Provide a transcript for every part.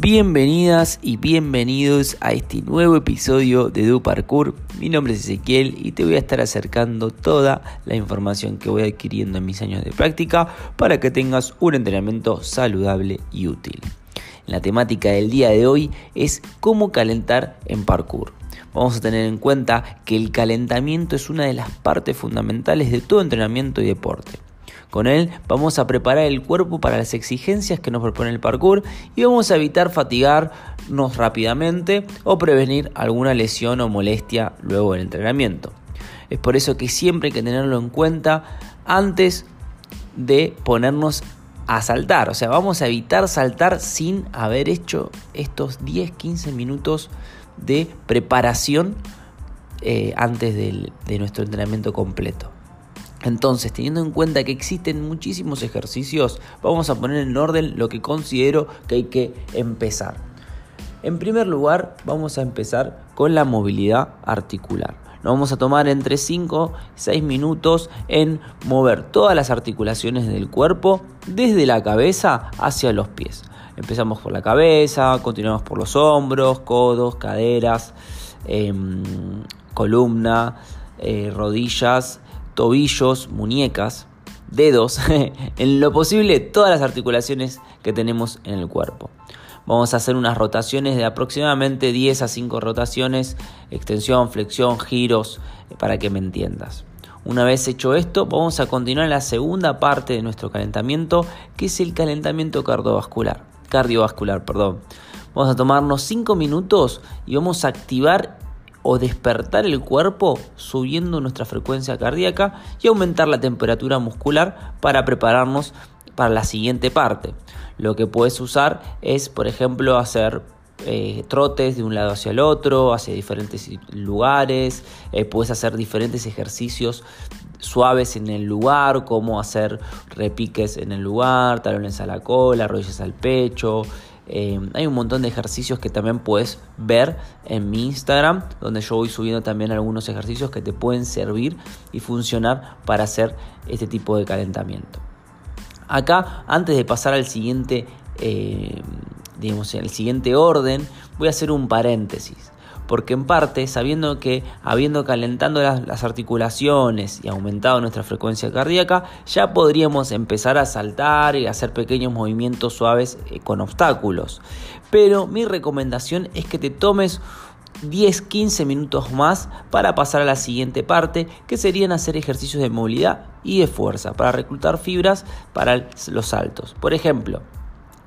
Bienvenidas y bienvenidos a este nuevo episodio de Du Parkour. Mi nombre es Ezequiel y te voy a estar acercando toda la información que voy adquiriendo en mis años de práctica para que tengas un entrenamiento saludable y útil. La temática del día de hoy es cómo calentar en parkour. Vamos a tener en cuenta que el calentamiento es una de las partes fundamentales de todo entrenamiento y deporte. Con él vamos a preparar el cuerpo para las exigencias que nos propone el parkour y vamos a evitar fatigarnos rápidamente o prevenir alguna lesión o molestia luego del entrenamiento. Es por eso que siempre hay que tenerlo en cuenta antes de ponernos a saltar. O sea, vamos a evitar saltar sin haber hecho estos 10-15 minutos de preparación eh, antes de nuestro entrenamiento completo. Entonces, teniendo en cuenta que existen muchísimos ejercicios, vamos a poner en orden lo que considero que hay que empezar. En primer lugar, vamos a empezar con la movilidad articular. Nos vamos a tomar entre 5 y 6 minutos en mover todas las articulaciones del cuerpo desde la cabeza hacia los pies. Empezamos por la cabeza, continuamos por los hombros, codos, caderas, em, columna, eh, rodillas, tobillos, muñecas, dedos, en lo posible todas las articulaciones que tenemos en el cuerpo. Vamos a hacer unas rotaciones de aproximadamente 10 a 5 rotaciones, extensión, flexión, giros, eh, para que me entiendas. Una vez hecho esto, vamos a continuar la segunda parte de nuestro calentamiento, que es el calentamiento cardiovascular. Cardiovascular, perdón. Vamos a tomarnos 5 minutos y vamos a activar o despertar el cuerpo subiendo nuestra frecuencia cardíaca y aumentar la temperatura muscular para prepararnos para la siguiente parte. Lo que puedes usar es, por ejemplo, hacer eh, trotes de un lado hacia el otro, hacia diferentes lugares, eh, puedes hacer diferentes ejercicios suaves en el lugar, como hacer repiques en el lugar, talones a la cola, rodillas al pecho, eh, hay un montón de ejercicios que también puedes ver en mi Instagram, donde yo voy subiendo también algunos ejercicios que te pueden servir y funcionar para hacer este tipo de calentamiento. Acá, antes de pasar al siguiente, eh, digamos, el siguiente orden, voy a hacer un paréntesis porque en parte, sabiendo que habiendo calentando las, articulaciones y aumentado nuestra frecuencia cardíaca, ya podríamos empezar a saltar y hacer pequeños movimientos suaves eh, con obstáculos. Pero mi recomendación es que te tomes 10-15 minutos más para pasar a la siguiente parte, que serían hacer ejercicios de movilidad y de fuerza para reclutar fibras para los saltos. Por ejemplo,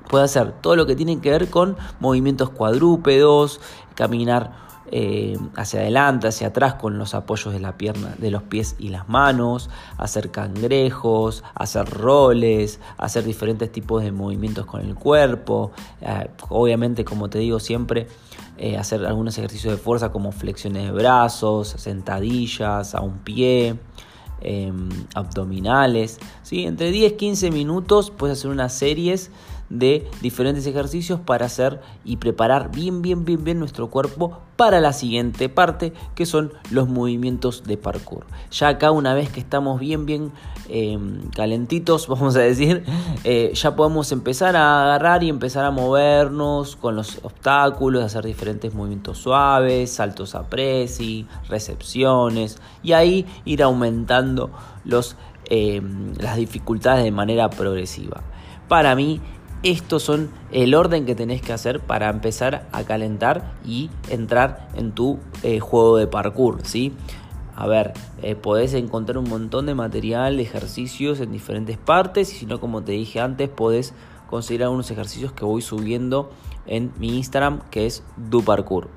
puede hacer todo lo que tiene que ver con movimientos cuadrúpedos, caminar eh, hacia adelante, hacia atrás con los apoyos de la pierna, de los pies y las manos, hacer cangrejos, hacer roles, hacer diferentes tipos de movimientos con el cuerpo, eh, obviamente como te digo siempre, eh, hacer algunos ejercicios de fuerza como flexiones de brazos, sentadillas a un pie. Em, abdominales, ¿sí? entre 10-15 minutos puedes hacer unas series de diferentes ejercicios para hacer y preparar bien, bien, bien, bien nuestro cuerpo para la siguiente parte, que son los movimientos de parkour. Ya acá una vez que estamos bien, bien em, calentitos, vamos a decir, eh, ya podemos empezar a agarrar y empezar a movernos con los obstáculos, hacer diferentes movimientos suaves, saltos a presi, recepciones, y ahí ir aumentando los, em, las dificultades de manera progresiva. Para mí estos son el orden que tenés que hacer para empezar a calentar y entrar en tu eh, juego de parkour, ¿sí? A ver, eh, podés encontrar un montón de material, de ejercicios en diferentes partes y si no, como te dije antes, podés conseguir algunos ejercicios que voy subiendo en mi Instagram que es DuParkour.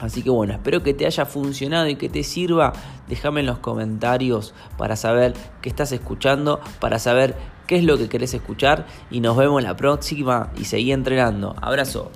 Así que bueno, espero que te haya funcionado y que te sirva. Déjame en los comentarios para saber qué estás escuchando, para saber qué es lo que querés escuchar y nos vemos la próxima y seguí entrenando. Abrazo.